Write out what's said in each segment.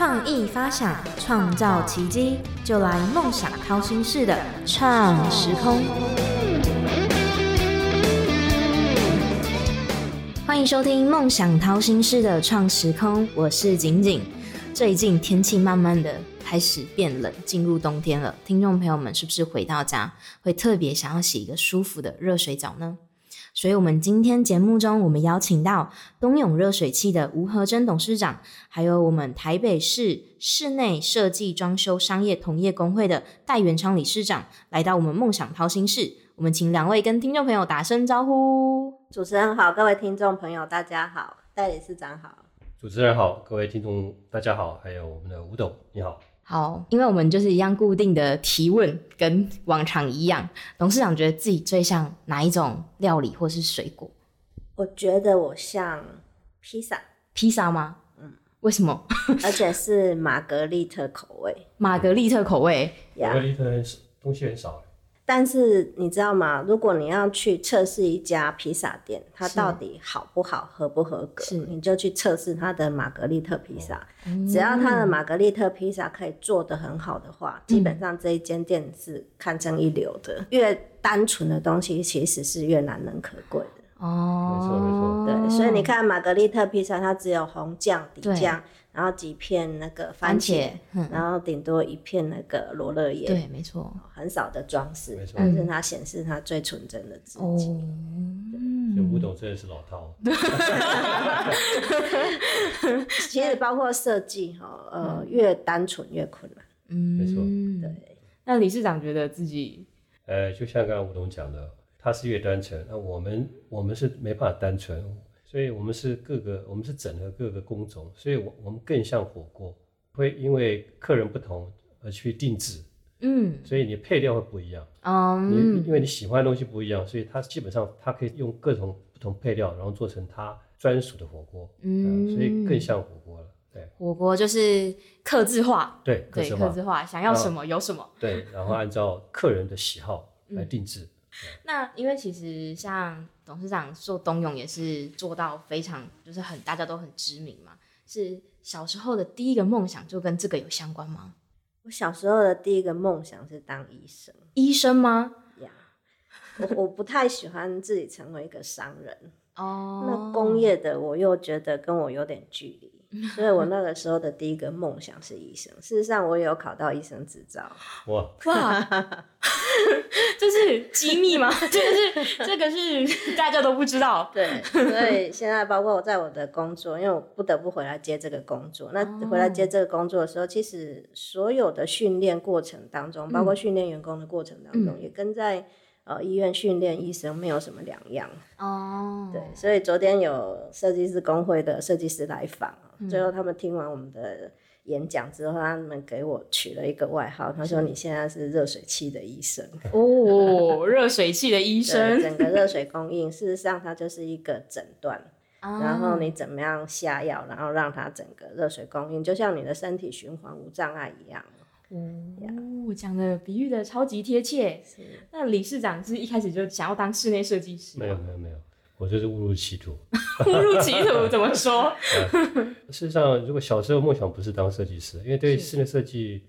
创意发想，创造奇迹，就来梦想掏心式的创时空。欢迎收听《梦想掏心式的创时空》，我是景景。最近天气慢慢的开始变冷，进入冬天了。听众朋友们，是不是回到家会特别想要洗一个舒服的热水澡呢？所以，我们今天节目中，我们邀请到东永热水器的吴和珍董事长，还有我们台北市室内设计装修商业同业工会的戴元昌理事长，来到我们梦想掏心室。我们请两位跟听众朋友打声招呼。主持人好，各位听众朋友大家好，戴理事长好。主持人好，各位听众大家好，还有我们的吴董你好。好，因为我们就是一样固定的提问，跟往常一样。董事长觉得自己最像哪一种料理或是水果？我觉得我像披萨，披萨吗？嗯，为什么？而且是玛格丽特口味，玛格丽特口味，玛格丽特东西很少。但是你知道吗？如果你要去测试一家披萨店，它到底好不好、合不合格，你就去测试它的玛格丽特披萨。只要它的玛格丽特披萨可以做得很好的话，基本上这一间店是堪称一流的。越单纯的东西其实是越难能可贵的。哦，没错没错。对，所以你看玛格丽特披萨，它只有红酱底酱。然后几片那个番茄，然后顶多一片那个罗勒叶，对，没错，很少的装饰，但是它显示它最纯真的自己。这吴董真的是老套。其实包括设计哈，呃，越单纯越困难。嗯，没错。对。那理事长觉得自己，呃，就像刚刚吴董讲的，他是越单纯，那我们我们是没办法单纯。所以我们是各个，我们是整合各个工种，所以我我们更像火锅，会因为客人不同而去定制，嗯，所以你配料会不一样，因为你喜欢的东西不一样，所以它基本上它可以用各种不同配料，然后做成它专属的火锅，嗯，所以。更像火锅了，对，火锅就是客制化，对，对，刻字化，想要什么有什么，对，然后按照客人的喜好来定制。那因为其实像董事长做冬泳也是做到非常就是很大家都很知名嘛，是小时候的第一个梦想就跟这个有相关吗？我小时候的第一个梦想是当医生，医生吗？呀，我我不太喜欢自己成为一个商人哦，那工业的我又觉得跟我有点距离。所以我那个时候的第一个梦想是医生。事实上，我也有考到医生执照。哇哇，这是机密吗？这个是这个是 大家都不知道。对，所以现在包括我在我的工作，因为我不得不回来接这个工作。那回来接这个工作的时候，其实所有的训练过程当中，包括训练员工的过程当中，也跟在。呃，医院训练医生没有什么两样哦。对，所以昨天有设计师工会的设计师来访，最后他们听完我们的演讲之后，他们给我取了一个外号，他说：“你现在是热水器的医生。”哦，热水器的医生，整个热水供应，事实上它就是一个诊断，然后你怎么样下药，然后让它整个热水供应，就像你的身体循环无障碍一样。哦，讲的比喻的超级贴切。那理事长是一开始就想要当室内设计师？没有没有没有，我就是误入歧途。误入歧途怎么说？事实上，如果小时候梦想不是当设计师，因为对室内设计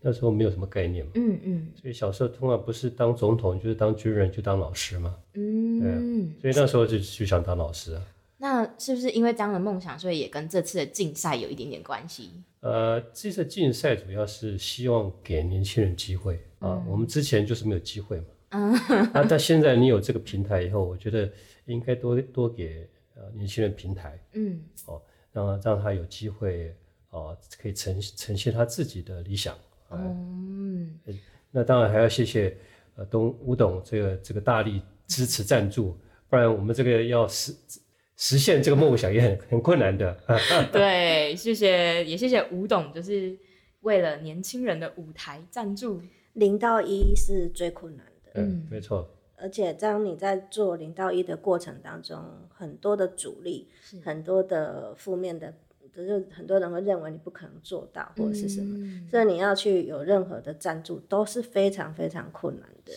那时候没有什么概念嘛。嗯嗯。所以小时候通常不是当总统，就是当军人，就当老师嘛。嗯。对。所以那时候就就想当老师啊。那是不是因为这样的梦想，所以也跟这次的竞赛有一点点关系？呃，这次竞赛主要是希望给年轻人机会啊。我们之前就是没有机会嘛。嗯。那但现在你有这个平台以后，我觉得应该多多给呃年轻人平台。嗯。哦，让让他有机会哦，可以呈呈现他自己的理想。嗯。那当然还要谢谢呃东吴董这个这个大力支持赞助，不然我们这个要是。实现这个梦想也很 很困难的。对，谢谢，也谢谢吴董，就是为了年轻人的舞台赞助。零到一是最困难的，嗯，没错。而且当你在做零到一的过程当中，很多的阻力，很多的负面的，就是很多人会认为你不可能做到或者是什么，所以你要去有任何的赞助都是非常非常困难的。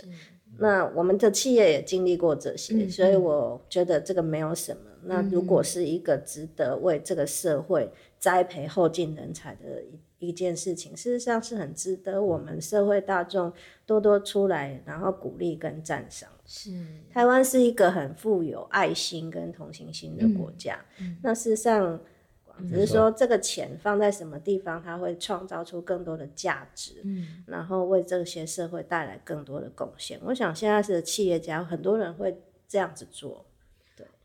那我们的企业也经历过这些，所以我觉得这个没有什么。那如果是一个值得为这个社会栽培后进人才的一一件事情，事实上是很值得我们社会大众多多出来，然后鼓励跟赞赏。是，台湾是一个很富有爱心跟同情心的国家。那事实上。只是说这个钱放在什么地方，它会创造出更多的价值，嗯，然后为这些社会带来更多的贡献。我想现在是企业家，很多人会这样子做。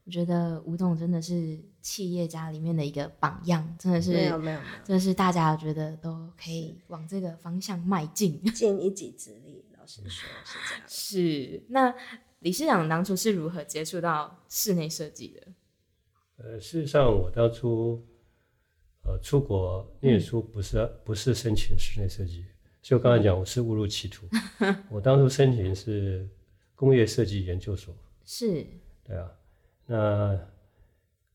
对，我觉得吴总真的是企业家里面的一个榜样，真的是没有没有，真的是大家觉得都可以往这个方向迈进，尽一己之力。老实说，是这样。是那理事长当初是如何接触到室内设计的？呃，事实上我当初。呃，出国念书不是不是申请室内设计，所以我刚才讲我是误入歧途。我当初申请是工业设计研究所，是，对啊。那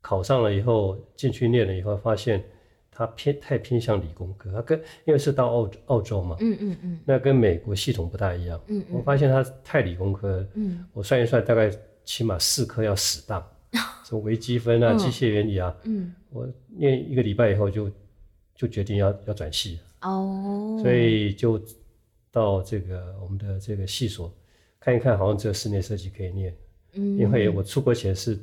考上了以后进去念了以后，发现他偏太偏向理工科，他跟因为是到澳澳洲嘛，嗯嗯嗯，那跟美国系统不大一样。嗯嗯，我发现他太理工科，嗯，我算一算，大概起码四科要死当。什么微积分啊，机械原理啊，嗯，我念一个礼拜以后就就决定要要转系。哦，所以就到这个我们的这个系所看一看，好像只有室内设计可以念，嗯，因为我出国前是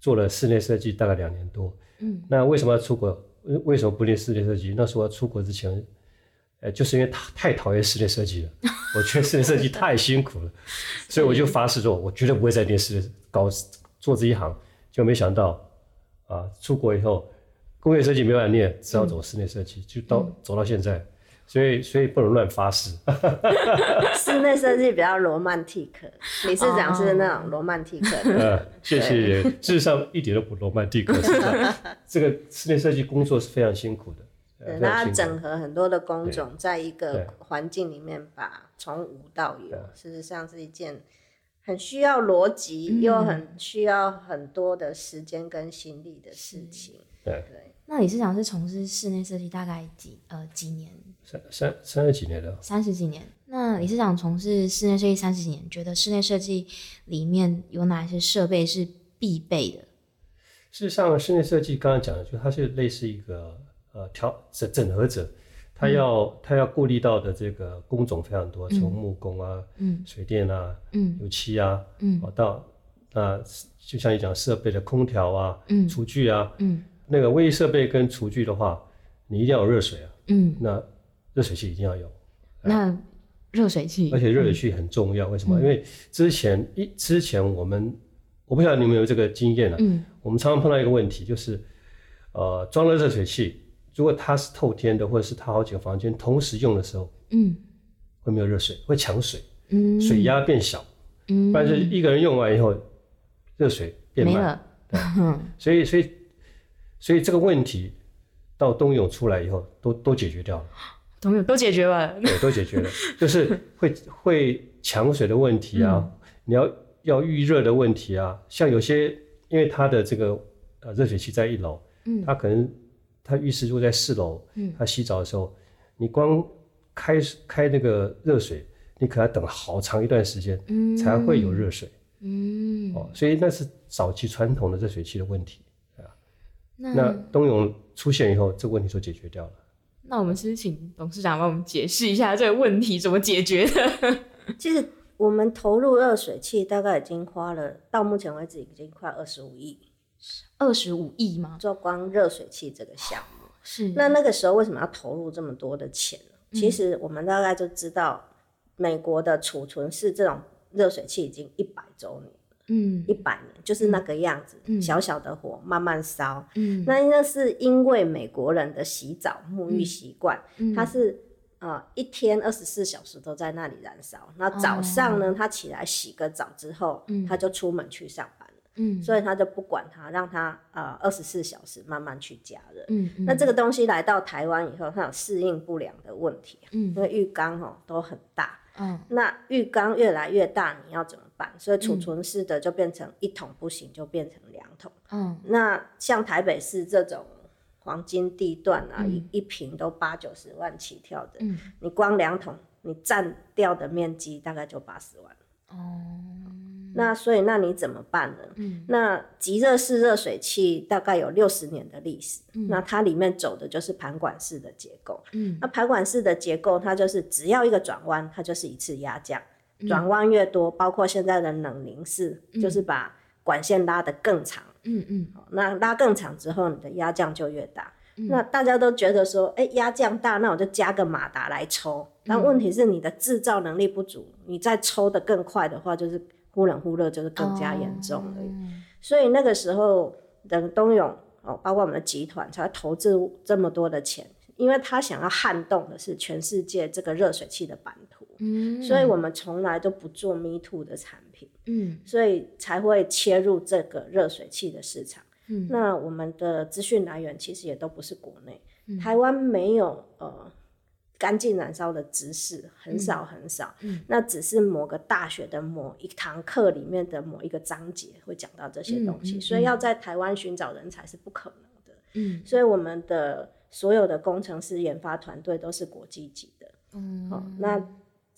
做了室内设计大概两年多，嗯，那为什么要出国？为什么不练室内设计？那时候出国之前，呃，就是因为太太讨厌室内设计了，我觉得室内设计太辛苦了，所以我就发誓说，我绝对不会再练室内搞。做这一行，就没想到，啊，出国以后，工业设计没办法念，只好走室内设计，就到走到现在，所以所以不能乱发誓。室内设计比较罗曼蒂克，理事长是那种罗曼蒂克。呃，谢谢。事实上一点都不罗曼蒂克，这个室内设计工作是非常辛苦的。对，它整合很多的工种，在一个环境里面，把从无到有，事实上是一件。很需要逻辑，又很需要很多的时间跟心力的事情。对对。那李市长是从事室内设计大概几呃几年？三三三十几年了。三十几年。那理事长从事室内设计三十几年，觉得室内设计里面有哪些设备是必备的？事实上，室内设计刚刚讲的，就它是类似一个呃调整整合者。它要它要顾虑到的这个工种非常多，从木工啊、水电啊、油漆啊，嗯到那就像你讲设备的空调啊、嗯厨具啊，嗯那个卫浴设备跟厨具的话，你一定要有热水啊，嗯那热水器一定要有。那热水器，而且热水器很重要，为什么？因为之前一之前我们我不晓得你们有这个经验了，我们常常碰到一个问题，就是呃装了热水器。如果它是透天的，或者是它好几个房间同时用的时候，嗯，会没有热水，会抢水，嗯，水压变小，嗯，但是一个人用完以后，热水变慢了，对，所以所以所以这个问题到冬泳出来以后，都都解决掉了，冬泳都解决了，对，都解决了，就是会会抢水的问题啊，你要要预热的问题啊，像有些因为它的这个呃热水器在一楼，嗯，它可能。它浴室如果在四楼，嗯，它洗澡的时候，你光开开那个热水，你可要等好长一段时间，嗯，才会有热水，嗯，哦，所以那是早期传统的热水器的问题，啊，那冬泳出现以后，这个问题就解决掉了。那我们是请董事长帮我们解释一下这个问题怎么解决的。其实我们投入热水器大概已经花了，到目前为止已经快二十五亿。二十五亿吗？做光热水器这个项目是。那那个时候为什么要投入这么多的钱呢？其实我们大概就知道，美国的储存室这种热水器已经一百周年嗯，一百年就是那个样子，小小的火慢慢烧。嗯，那那是因为美国人的洗澡沐浴习惯，它是呃一天二十四小时都在那里燃烧。那早上呢，他起来洗个澡之后，他就出门去上班。嗯，所以他就不管他，让他呃二十四小时慢慢去加热。嗯那这个东西来到台湾以后，它有适应不良的问题。嗯，因为浴缸哦都很大。嗯，那浴缸越来越大，你要怎么办？所以储存式的就变成一桶不行，就变成两桶。嗯，那像台北市这种黄金地段啊，一一平都八九十万起跳的，嗯，你光两桶，你占掉的面积大概就八十万。哦那所以那你怎么办呢？嗯，那极热式热水器大概有六十年的历史，那它里面走的就是盘管式的结构。嗯，那盘管式的结构，它就是只要一个转弯，它就是一次压降，转弯越多，包括现在的冷凝式，就是把管线拉得更长。嗯嗯，那拉更长之后，你的压降就越大。那大家都觉得说，哎，压降大，那我就加个马达来抽。但问题是你的制造能力不足，你再抽得更快的话，就是。忽冷忽热就是更加严重了，所以那个时候的东永哦，包括我们的集团才会投资这么多的钱，因为他想要撼动的是全世界这个热水器的版图，嗯，所以我们从来都不做 Me Too 的产品，嗯，所以才会切入这个热水器的市场，嗯，那我们的资讯来源其实也都不是国内，台湾没有呃。干净燃烧的知识很少很少，嗯。那只是某个大学的某一堂课里面的某一个章节会讲到这些东西，所以要在台湾寻找人才是不可能的。嗯，所以我们的所有的工程师研发团队都是国际级的。嗯，好，那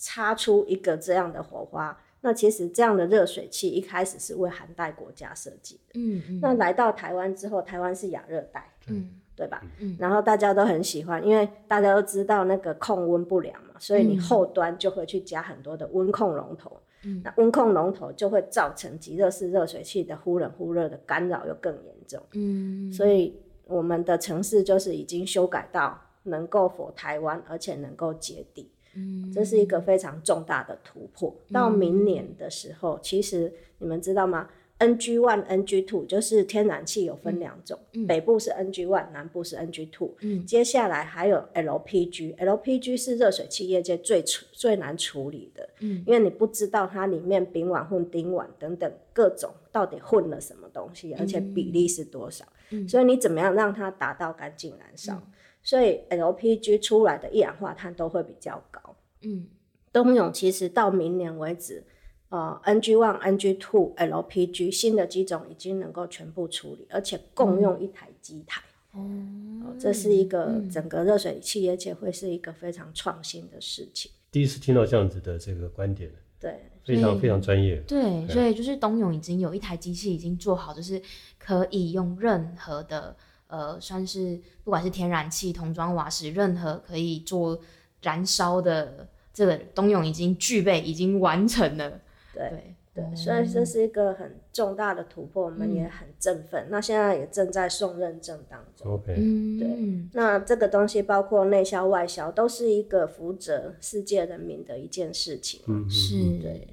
擦出一个这样的火花，那其实这样的热水器一开始是为寒带国家设计的。嗯嗯，那来到台湾之后，台湾是亚热带。嗯。对吧？嗯，然后大家都很喜欢，因为大家都知道那个控温不良嘛，所以你后端就会去加很多的温控龙头。嗯，那温控龙头就会造成极热式热水器的忽冷忽热的干扰又更严重。嗯，所以我们的城市就是已经修改到能够否台湾，而且能够节地。嗯，这是一个非常重大的突破。到明年的时候，其实你们知道吗？NG one、NG two 就是天然气有分两种，北部是 NG one，南部是 NG two。嗯接下来还有 LPG，LPG 是热水器业界最处最难处理的，嗯因为你不知道它里面丙烷混丁烷等等各种到底混了什么东西，而且比例是多少，嗯所以你怎么样让它达到干净燃烧？所以 LPG 出来的一氧化碳都会比较高。嗯，东永其实到明年为止。呃，NG one、NG two、LPG 新的机种已经能够全部处理，而且共用一台机台。哦，这是一个整个热水器而且会是一个非常创新的事情。第一次听到这样子的这个观点，对，非常非常专业。对，所以就是东永已经有一台机器已经做好，就是可以用任何的呃，算是不管是天然气、桶装瓦斯，任何可以做燃烧的，这个冬泳已经具备，已经完成了。对对，所以这是一个很重大的突破，我们也很振奋。那现在也正在送认证当中。OK，对，那这个东西包括内销外销，都是一个福泽世界人民的一件事情。嗯，是。对。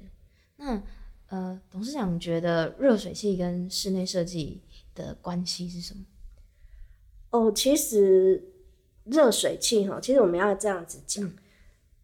那呃，董事长觉得热水器跟室内设计的关系是什么？哦，其实热水器哈，其实我们要这样子讲，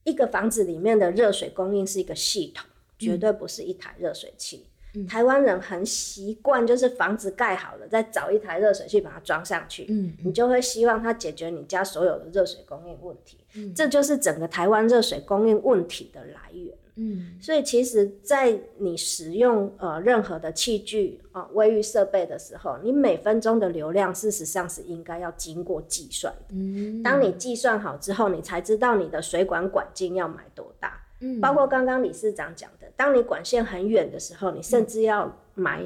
一个房子里面的热水供应是一个系统。绝对不是一台热水器。台湾人很习惯，就是房子盖好了，再找一台热水器把它装上去。嗯，你就会希望它解决你家所有的热水供应问题。嗯，这就是整个台湾热水供应问题的来源。嗯，所以其实，在你使用呃任何的器具啊、卫浴设备的时候，你每分钟的流量事实上是应该要经过计算的。嗯，当你计算好之后，你才知道你的水管管径要买多大。包括刚刚理事长讲的，当你管线很远的时候，你甚至要买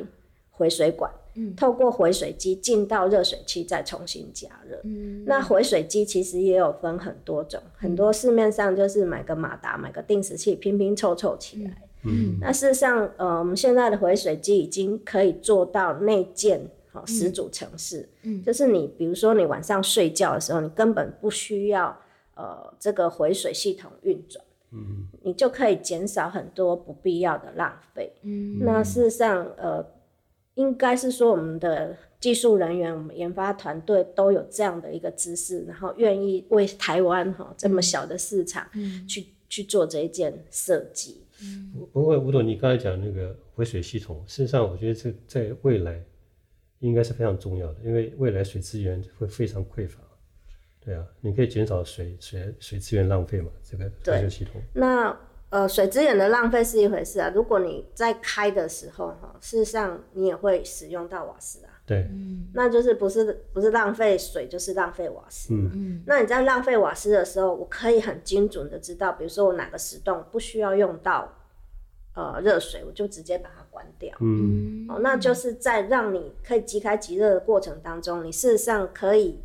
回水管，透过回水机进到热水器再重新加热。嗯那回水机其实也有分很多种，很多市面上就是买个马达、买个定时器拼拼凑凑起来。嗯，那事实上，呃，我们现在的回水机已经可以做到内建好十组程式。嗯，就是你比如说你晚上睡觉的时候，你根本不需要呃这个回水系统运转。嗯，你就可以减少很多不必要的浪费。嗯，那事实上，呃，应该是说我们的技术人员、我们研发团队都有这样的一个知识，然后愿意为台湾哈这么小的市场，去去做这一件设计。嗯，不过吴董，你刚才讲那个回水系统，事实上我觉得这在未来应该是非常重要的，因为未来水资源会非常匮乏。对啊，你可以减少水水水资源浪费嘛？这个回水系统。那呃，水资源的浪费是一回事啊。如果你在开的时候哈，事实上你也会使用到瓦斯啊。对，那就是不是不是浪费水，就是浪费瓦斯。嗯嗯。那你在浪费瓦斯的时候，我可以很精准的知道，比如说我哪个时段不需要用到呃热水，我就直接把它关掉。嗯，哦，那就是在让你可以即开即热的过程当中，你事实上可以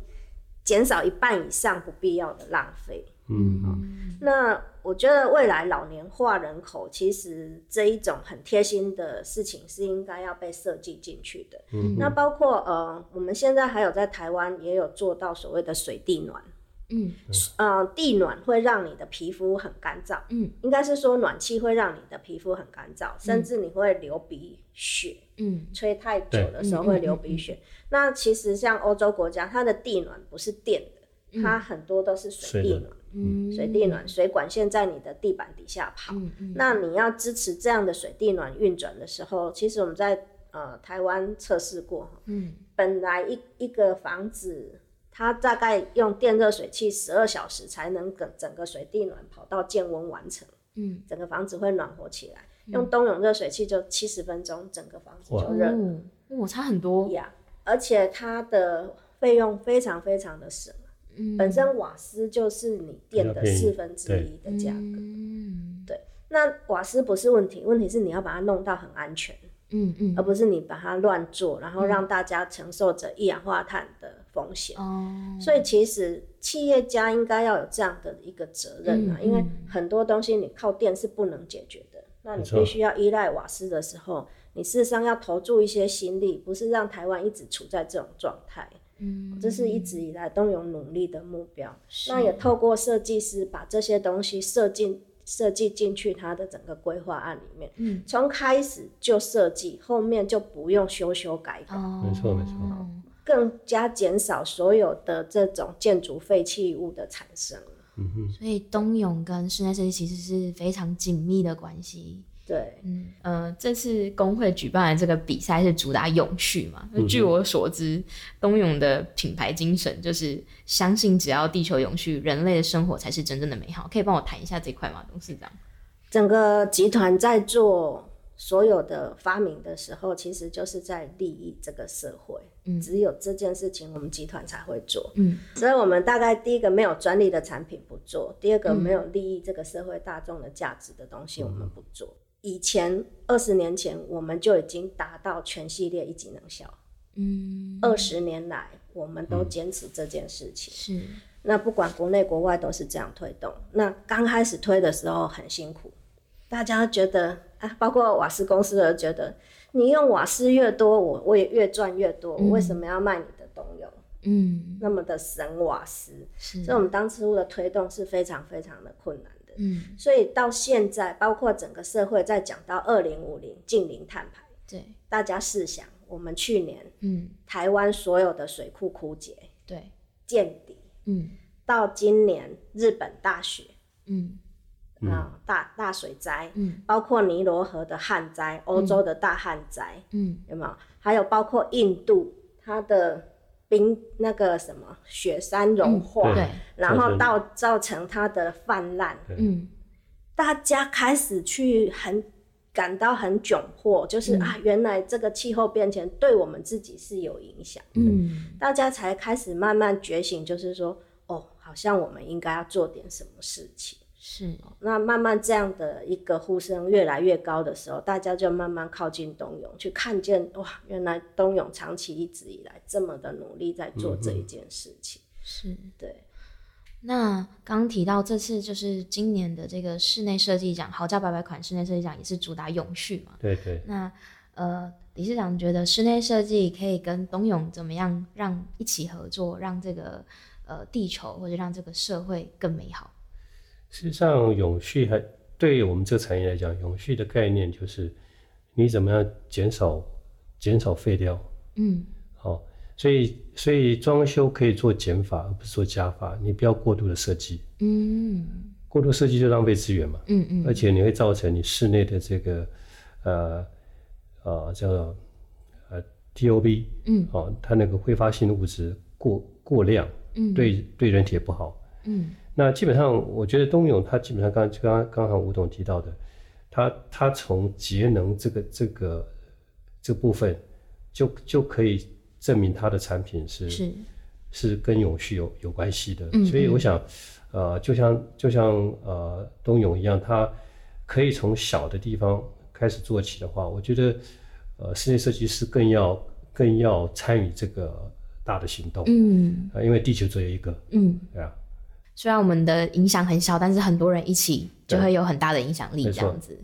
减少一半以上不必要的浪费。嗯，那我觉得未来老年化人口其实这一种很贴心的事情是应该要被设计进去的。嗯，那包括呃，我们现在还有在台湾也有做到所谓的水地暖。嗯，呃，地暖会让你的皮肤很干燥。嗯，应该是说暖气会让你的皮肤很干燥，甚至你会流鼻血。嗯，吹太久的时候会流鼻血。那其实像欧洲国家，它的地暖不是电的，它很多都是水地暖。嗯，水地暖水管线在你的地板底下跑。嗯那你要支持这样的水地暖运转的时候，其实我们在呃台湾测试过。嗯，本来一一个房子。它大概用电热水器十二小时才能整整个水地暖跑到降温完成，嗯，整个房子会暖和起来。用冬泳热水器就七十分钟，整个房子就热了，哇，差很多呀！而且它的费用非常非常的省，嗯，本身瓦斯就是你电的四分之一的价格，嗯，对。那瓦斯不是问题，问题是你要把它弄到很安全，嗯嗯，而不是你把它乱做，然后让大家承受着一氧化碳的。风险哦，所以其实企业家应该要有这样的一个责任啊，因为很多东西你靠电是不能解决的，那你必须要依赖瓦斯的时候，你事实上要投注一些心力，不是让台湾一直处在这种状态。嗯，这是一直以来都有努力的目标。那也透过设计师把这些东西设进设计进去他的整个规划案里面，嗯，从开始就设计，后面就不用修修改改。没错没错。更加减少所有的这种建筑废弃物的产生。嗯哼，所以东永跟室内设计其实是非常紧密的关系。对，嗯呃，这次工会举办的这个比赛是主打永续嘛？据我所知，东永的品牌精神就是相信只要地球永续，人类的生活才是真正的美好。可以帮我谈一下这块吗，董事长？整个集团在做。所有的发明的时候，其实就是在利益这个社会。嗯，只有这件事情，我们集团才会做。嗯，所以我们大概第一个没有专利的产品不做，第二个没有利益这个社会大众的价值的东西我们不做。以前二十年前我们就已经达到全系列一级能效。嗯，二十年来我们都坚持这件事情。是，那不管国内国外都是这样推动。那刚开始推的时候很辛苦。大家觉得啊，包括瓦斯公司的觉得，你用瓦斯越多，我我也越赚越多。我为什么要卖你的东油？嗯，那么的神瓦斯，所以我们当初的推动是非常非常的困难的。嗯，所以到现在，包括整个社会在讲到二零五零近零碳排，对，大家试想，我们去年，嗯，台湾所有的水库枯竭，对，见底，嗯，到今年日本大雪，嗯。啊，大大水灾，嗯，包括尼罗河的旱灾，欧洲的大旱灾，嗯，有没有？还有包括印度，它的冰那个什么雪山融化，对，然后到造成它的泛滥，嗯，大家开始去很感到很窘迫，就是啊，原来这个气候变迁对我们自己是有影响，嗯，大家才开始慢慢觉醒，就是说，哦，好像我们应该要做点什么事情。是，那慢慢这样的一个呼声越来越高的时候，大家就慢慢靠近东涌，去看见哇，原来东涌长期一直以来这么的努力在做这一件事情。是，对。那刚提到这次就是今年的这个室内设计奖，豪价百百款室内设计奖也是主打永续嘛？对对。那呃，理事长觉得室内设计可以跟东永怎么样让一起合作，让这个呃地球或者让这个社会更美好？实际上，永续还对于我们这个产业来讲，永续的概念就是你怎么样减少减少废料。嗯，好，所以所以装修可以做减法，而不是做加法。你不要过度的设计。嗯，过度设计就浪费资源嘛。嗯嗯，而且你会造成你室内的这个呃呃叫做呃 TOB。嗯，哦，它那个挥发性物质过过量。嗯，对对人体也不好。嗯。那基本上，我觉得东永它基本上刚刚刚好吴董提到的，它它从节能这个这个这部分，就就可以证明它的产品是是是跟永续有有关系的。所以我想，呃，就像就像呃东永一样，它可以从小的地方开始做起的话，我觉得，呃，室内设计师更要更要参与这个大的行动，嗯，啊，因为地球只有一个，嗯，对啊。虽然我们的影响很小，但是很多人一起就会有很大的影响力，这样子。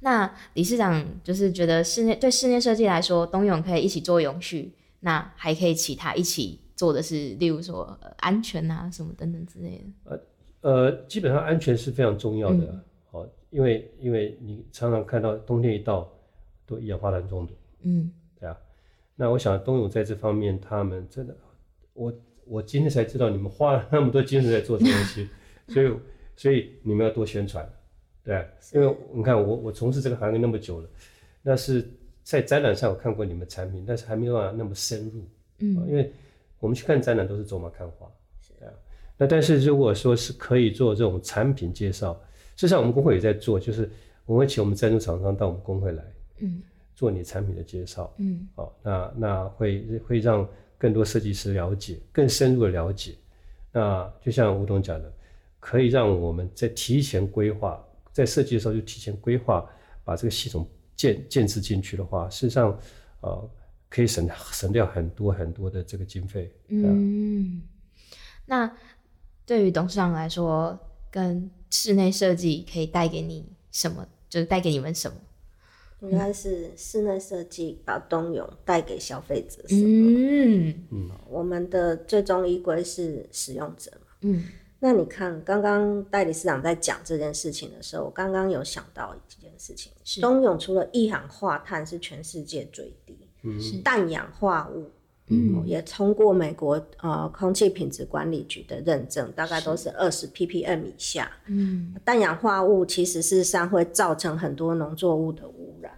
那理事长就是觉得室内对室内设计来说，冬泳可以一起做永续，那还可以其他一起做的是，例如说安全啊什么等等之类的。呃呃，基本上安全是非常重要的，好，因为因为你常常看到冬天一到，都一氧化碳中毒，嗯，对啊。那我想冬泳在这方面，他们真的，我我今天才知道你们花了那么多精神在做这东西，所以所以你们要多宣传。对，因为你看我我从事这个行业那么久了，那是在展览上我看过你们产品，但是还没有办法那么深入。嗯，因为我们去看展览都是走马看花，对啊。那但是如果说是可以做这种产品介绍，事实上我们工会也在做，就是我们会请我们赞助厂商到我们工会来，嗯，做你产品的介绍，嗯，好，那那会会让更多设计师了解，更深入的了解。那就像吴董讲的，可以让我们在提前规划。在设计的时候就提前规划，把这个系统建建置进去的话，事实上，呃，可以省省掉很多很多的这个经费。嗯，那对于董事长来说，跟室内设计可以带给你什么？就是带给你们什么？应该是室内设计把冬泳带给消费者什么？嗯嗯，我们的最终依归是使用者。嗯。那你看，刚刚代理市长在讲这件事情的时候，我刚刚有想到一件事情：冬泳除了一氧化碳是全世界最低，是氮氧化物，嗯，也通过美国呃空气品质管理局的认证，大概都是二十 ppm 以下。嗯，氮氧化物其实事实上会造成很多农作物的污染，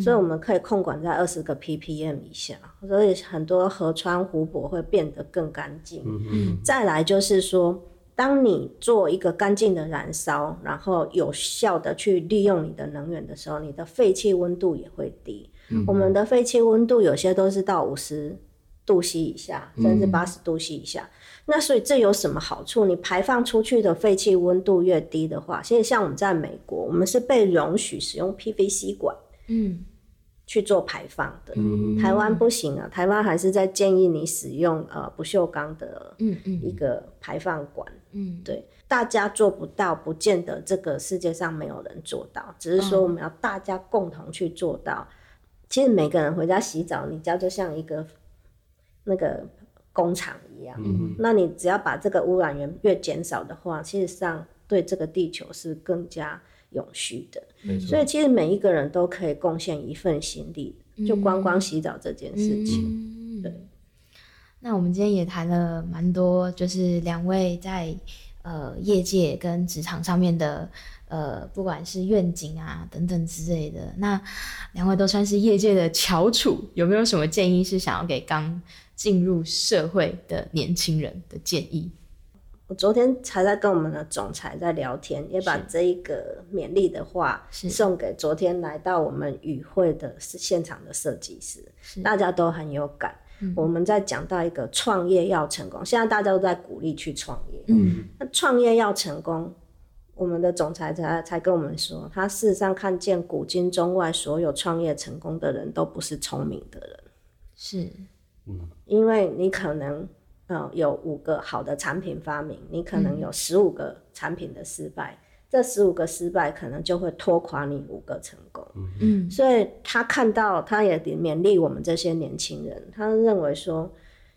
所以我们可以控管在二十个 ppm 以下，所以很多河川湖泊会变得更干净。嗯，再来就是说。当你做一个干净的燃烧，然后有效的去利用你的能源的时候，你的废气温度也会低。我们的废气温度有些都是到五十度 C 以下，甚至八十度 C 以下。那所以这有什么好处？你排放出去的废气温度越低的话，其实像我们在美国，我们是被容许使用 PVC 管。嗯。去做排放的，台湾不行啊，台湾还是在建议你使用呃不锈钢的一个排放管。嗯，对，大家做不到，不见得这个世界上没有人做到，只是说我们要大家共同去做到。其实每个人回家洗澡，你家就像一个那个工厂一样。嗯，那你只要把这个污染源越减少的话，其实上对这个地球是更加。永续的，所以其实每一个人都可以贡献一份心力，就光光洗澡这件事情。对，那我们今天也谈了蛮多，就是两位在呃业界跟职场上面的呃，不管是愿景啊等等之类的。那两位都算是业界的翘楚，有没有什么建议是想要给刚进入社会的年轻人的建议？我昨天才在跟我们的总裁在聊天，也把这一个勉励的话送给昨天来到我们与会的现场的设计师，大家都很有感。我们在讲到一个创业要成功，现在大家都在鼓励去创业。嗯，那创业要成功，我们的总裁才才跟我们说，他事实上看见古今中外所有创业成功的人都不是聪明的人，是，嗯，因为你可能。嗯，有五个好的产品发明，你可能有十五个产品的失败，这十五个失败可能就会拖垮你五个成功。嗯，所以他看到，他也勉励我们这些年轻人，他认为说，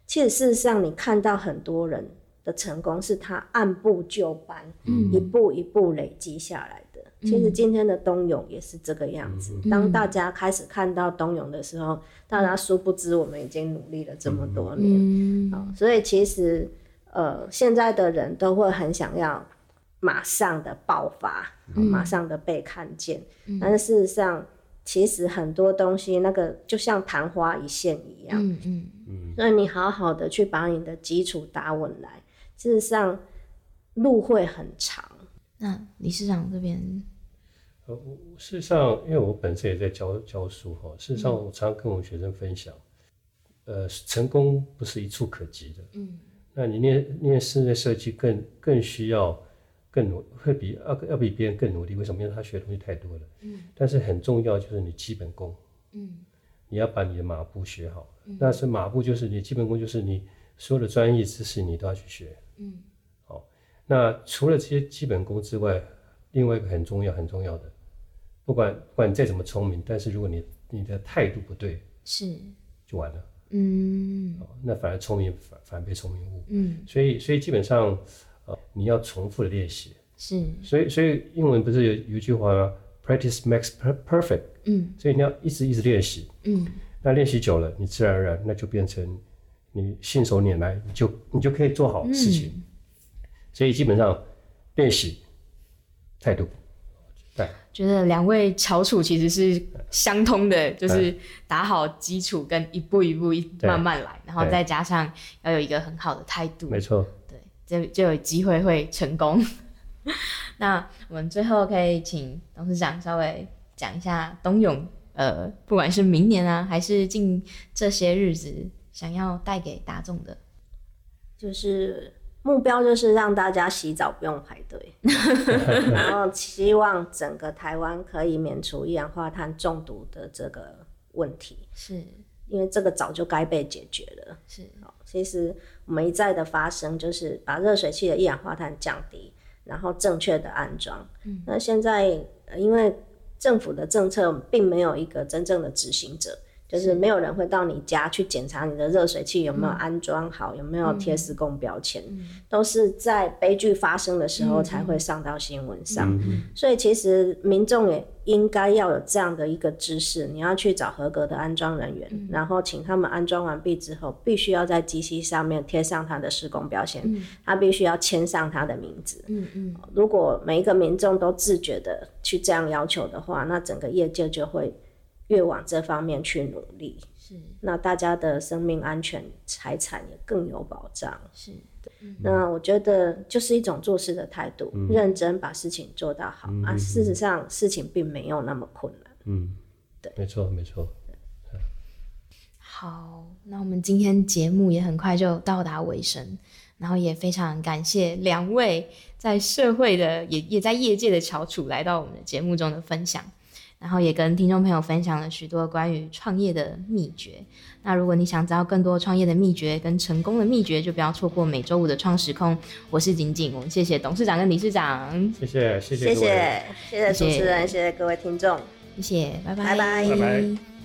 其实事实上你看到很多人的成功是他按部就班，一步一步累积下来。其实今天的冬泳也是这个样子。当大家开始看到冬泳的时候，大家殊不知我们已经努力了这么多年。啊，所以其实呃，现在的人都会很想要马上的爆发，马上的被看见。但是事实上，其实很多东西那个就像昙花一现一样。嗯嗯嗯。所以你好好的去把你的基础打稳来，事实上路会很长。那理事长这边，呃，事实上，因为我本身也在教教书哈，事实上，我常常跟我们学生分享，呃，成功不是一触可及的，嗯，那你念念室内设计更更需要更努，会比要要比别人更努力。为什么？因为他学的东西太多了。嗯。但是很重要就是你基本功。嗯。你要把你的马步学好。嗯。那是马步，就是你基本功，就是你所有的专业知识你都要去学。嗯。好，那除了这些基本功之外，另外一个很重要很重要的，不管不管你再怎么聪明，但是如果你你的态度不对，是就完了。嗯。那反而聪明反反而被聪明误。嗯。所以所以基本上。你要重复的练习，是，所以所以英文不是有有一句话吗？Practice makes perfect。嗯，所以你要一直一直练习。嗯，那练习久了，你自然而然那就变成你信手拈来，你就你就可以做好事情。所以基本上练习态度，对，觉得两位翘楚其实是相通的，就是打好基础跟一步一步一慢慢来，然后再加上要有一个很好的态度。没错。对就就有机会会成功。那我们最后可以请董事长稍微讲一下东永，呃，不管是明年啊，还是近这些日子，想要带给大众的，就是目标就是让大家洗澡不用排队，然后希望整个台湾可以免除一氧化碳中毒的这个问题。是。因为这个早就该被解决了。是，其实我们一再的发生，就是把热水器的一氧化碳降低，然后正确的安装。嗯，那现在因为政府的政策并没有一个真正的执行者。就是没有人会到你家去检查你的热水器有没有安装好，有没有贴施工标签，都是在悲剧发生的时候才会上到新闻上。所以其实民众也应该要有这样的一个知识，你要去找合格的安装人员，然后请他们安装完毕之后，必须要在机器上面贴上他的施工标签，他必须要签上他的名字。嗯嗯，如果每一个民众都自觉的去这样要求的话，那整个业界就会。越往这方面去努力，是那大家的生命安全、财产也更有保障。是的，那我觉得就是一种做事的态度，认真把事情做到好啊。事实上，事情并没有那么困难。嗯，对，没错，没错。好，那我们今天节目也很快就到达尾声，然后也非常感谢两位在社会的也也在业界的翘楚来到我们的节目中的分享。然后也跟听众朋友分享了许多关于创业的秘诀。那如果你想知道更多创业的秘诀跟成功的秘诀，就不要错过每周五的创时空。我是景景，我们谢谢董事长跟理事长，谢谢谢谢谢谢谢谢主持人，谢谢各位听众，谢谢，拜拜拜拜拜拜。